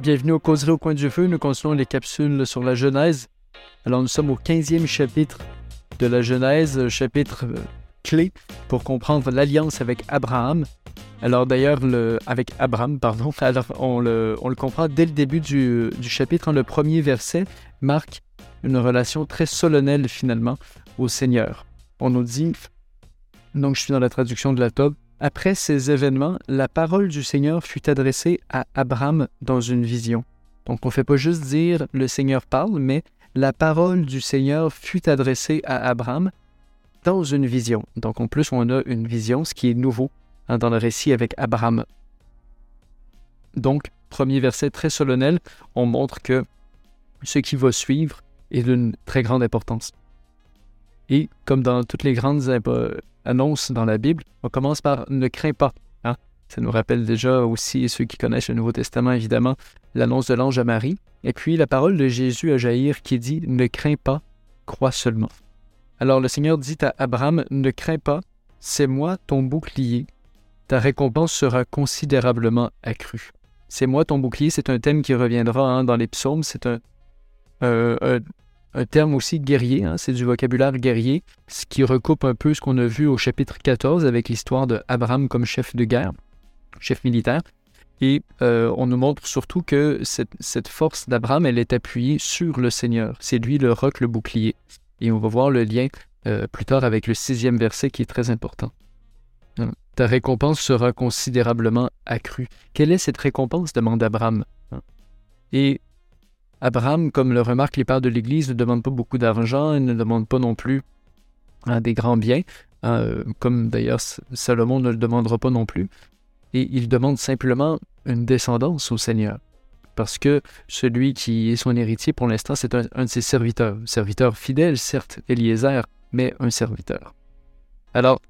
Bienvenue au Causerie au coin du feu. Nous continuons les capsules sur la Genèse. Alors, nous sommes au 15e chapitre de la Genèse, chapitre euh, clé pour comprendre l'alliance avec Abraham. Alors, d'ailleurs, avec Abraham, pardon, on, le, comprend dès le début du, chapitre. Hein. le premier verset marque une relation très solennelle, finalement, au Seigneur. On nous dit, donc je suis dans la traduction de la Tobe, après ces événements, la parole du Seigneur fut adressée à Abraham dans une vision. Donc on ne fait pas juste dire le Seigneur parle, mais la parole du Seigneur fut adressée à Abraham dans une vision. Donc en plus, on a une vision, ce qui est nouveau hein, dans le récit avec Abraham. Donc, premier verset très solennel, on montre que ce qui va suivre est d'une très grande importance. Et comme dans toutes les grandes annonce dans la Bible, on commence par ne crains pas. Hein. Ça nous rappelle déjà aussi, ceux qui connaissent le Nouveau Testament, évidemment, l'annonce de l'ange à Marie. Et puis la parole de Jésus à Jaïr qui dit Ne crains pas, crois seulement. Alors le Seigneur dit à Abraham Ne crains pas, c'est moi ton bouclier. Ta récompense sera considérablement accrue. C'est moi ton bouclier, c'est un thème qui reviendra hein, dans les psaumes. C'est un, un, un terme aussi guerrier, hein, c'est du vocabulaire guerrier, ce qui recoupe un peu ce qu'on a vu au chapitre 14 avec l'histoire d'Abraham comme chef de guerre, chef militaire. Et euh, on nous montre surtout que cette, force d'Abraham, elle est appuyée sur le Seigneur. C'est lui le roc, le bouclier. Et on va voir le lien euh, plus tard avec le sixième verset qui est très important. Hein. Ta récompense sera considérablement accrue. Quelle est cette récompense? demande Abraham. Hein. Et Abraham, comme le remarquent les pères de l'Église, ne demande pas beaucoup d'argent, il ne demande pas non plus hein, des grands biens, hein, comme d'ailleurs Salomon ne le demandera pas non plus. Et il demande simplement une descendance au Seigneur. Parce que celui qui est son héritier pour l'instant, c'est un, de ses serviteurs. Serviteur fidèle, certes, Eliezer, mais un serviteur. Alors,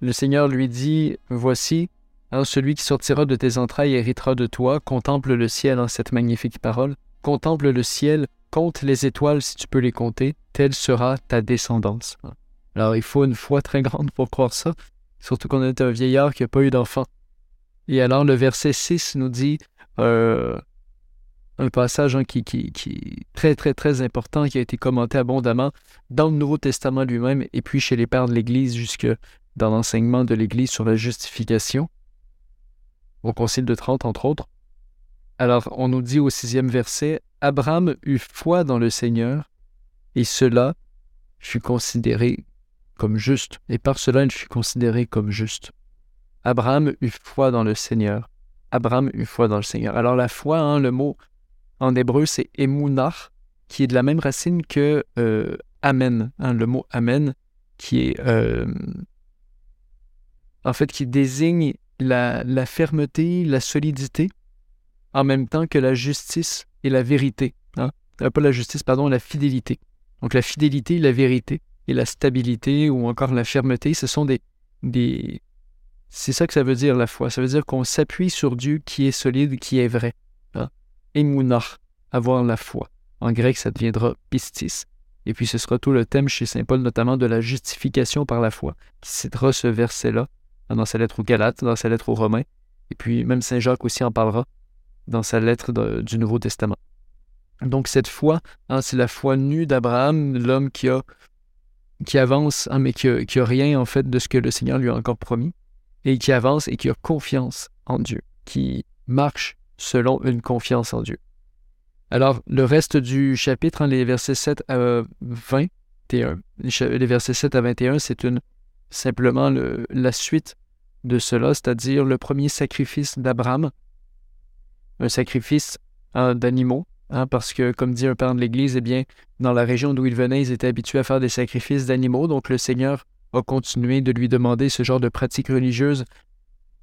le Seigneur lui dit, Voici, alors celui qui sortira de tes entrailles héritera de toi. Contemple le ciel en cette magnifique parole. Contemple le ciel, compte les étoiles si tu peux les compter. Telle sera ta descendance. Alors il faut une foi très grande pour croire ça, surtout qu'on est un vieillard qui n'a pas eu d'enfant. Et alors le verset 6 nous dit euh, un passage hein, qui, qui, qui très très très important, qui a été commenté abondamment dans le Nouveau Testament lui-même et puis chez les pères de l'Église jusque dans l'enseignement de l'Église sur la justification au Concile de Trente, entre autres. Alors, on nous dit au sixième verset, Abraham eut foi dans le Seigneur, et cela fut considéré comme juste, et par cela il fut considéré comme juste. Abraham eut foi dans le Seigneur. Abraham eut foi dans le Seigneur. Alors la foi, hein, le mot en hébreu, c'est emunach, qui est de la même racine que euh, amen, hein, le mot amen, qui est euh, en fait qui désigne la, fermeté, la solidité, en même temps que la justice et la vérité. Hein? Euh, pas la justice, pardon, la fidélité. Donc la fidélité, la vérité et la stabilité ou encore la fermeté, ce sont des... des... C'est ça que ça veut dire la foi. Ça veut dire qu'on s'appuie sur Dieu qui est solide, qui est vrai. Hein? Avoir la foi. En grec, ça deviendra pistis. Et puis ce sera tout le thème chez Saint Paul, notamment de la justification par la foi, qui citera ce verset-là dans sa lettre aux Galates, dans sa lettre aux Romains, et puis même Saint Jacques aussi en parlera dans sa lettre du Nouveau Testament. Donc cette foi, hein, c'est la foi nue d'Abraham, l'homme qui a qui avance, hein, mais qui a, rien en fait de ce que le Seigneur lui a encore promis, et qui avance et qui a confiance en Dieu, qui marche selon une confiance en Dieu. Alors, le reste du chapitre, hein, les versets 7 à 21, les versets 7 à 21, c'est une simplement la suite de cela, c'est-à-dire le premier sacrifice d'Abraham, un sacrifice hein, d'animaux, hein, parce que, comme dit un père de l'Église, eh bien, dans la région d'où il venait, ils étaient habitués à faire des sacrifices d'animaux, donc le Seigneur a continué de lui demander ce genre de pratiques religieuses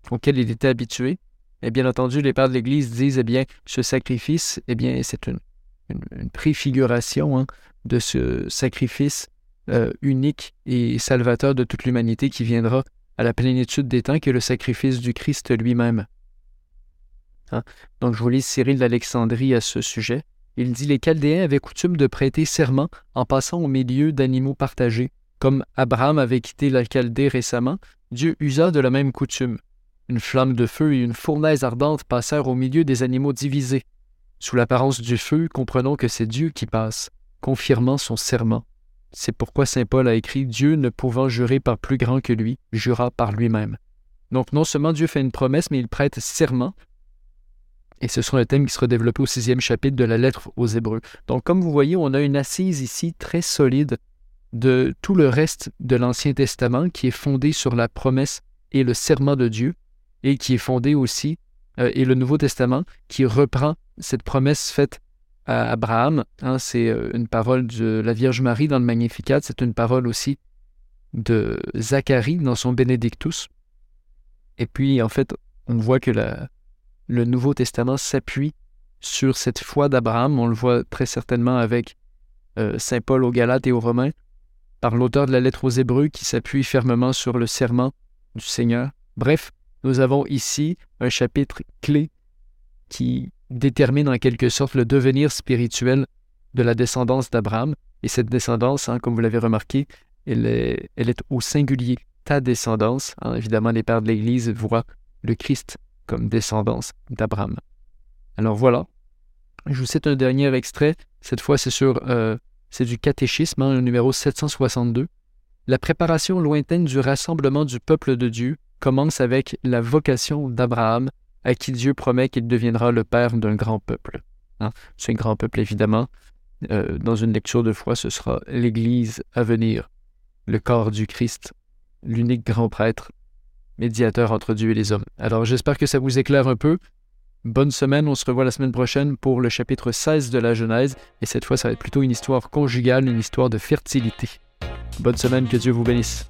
auxquelles il était habitué. Et bien entendu, les pères de l'Église disent, eh bien, ce sacrifice, eh bien, c'est une, préfiguration hein, de ce sacrifice euh, unique et salvateur de toute l'humanité qui viendra à la plénitude des temps, qui le sacrifice du Christ lui-même. Hein? Donc je vous lis Cyril d'Alexandrie à ce sujet. Il dit Les Chaldéens avaient coutume de prêter serment en passant au milieu d'animaux partagés. Comme Abraham avait quitté la Chaldée récemment, Dieu usa de la même coutume. Une flamme de feu et une fournaise ardente passèrent au milieu des animaux divisés. Sous l'apparence du feu, comprenons que c'est Dieu qui passe, confirmant son serment. C'est pourquoi Saint Paul a écrit Dieu ne pouvant jurer par plus grand que lui, jura par lui-même. Donc non seulement Dieu fait une promesse, mais il prête serment. Et ce sera un thème qui sera développé au sixième chapitre de la lettre aux Hébreux. Donc comme vous voyez, on a une assise ici très solide de tout le reste de l'Ancien Testament qui est fondé sur la promesse et le serment de Dieu, et qui est fondé aussi, euh, et le Nouveau Testament qui reprend cette promesse faite à Abraham. Hein, c'est euh, une parole de la Vierge Marie dans le Magnificat, c'est une parole aussi de Zacharie dans son Benedictus. Et puis, en fait, on voit que le Nouveau Testament s'appuie sur cette foi d'Abraham. On le voit très certainement avec euh, Saint Paul aux Galates et aux Romains, par l'auteur de la lettre aux Hébreux qui s'appuie fermement sur le serment du Seigneur. Bref, nous avons ici un chapitre clé qui détermine en quelque sorte le devenir spirituel de la descendance d'Abraham. Et cette descendance, hein, comme vous l'avez remarqué, elle est, au singulier, ta descendance. Hein. évidemment, les pères de l'Église voient le Christ comme descendance d'Abraham. Alors voilà, je vous cite un dernier extrait. Cette fois, c'est sur, euh, c'est du catéchisme, hein, le numéro 762. La préparation lointaine du rassemblement du peuple de Dieu commence avec la vocation d'Abraham à qui Dieu promet qu'il deviendra le père d'un grand peuple. Hein? Un grand peuple, évidemment. Euh, dans une lecture de foi, ce sera l'Église à venir, le corps du Christ, l'unique grand prêtre, médiateur entre Dieu et les hommes. Alors j'espère que ça vous éclaire un peu. Bonne semaine, on se revoit la semaine prochaine pour le chapitre 16 de la Genèse, et cette fois ça va être plutôt une histoire conjugale, une histoire de fertilité. Bonne semaine, que Dieu vous bénisse.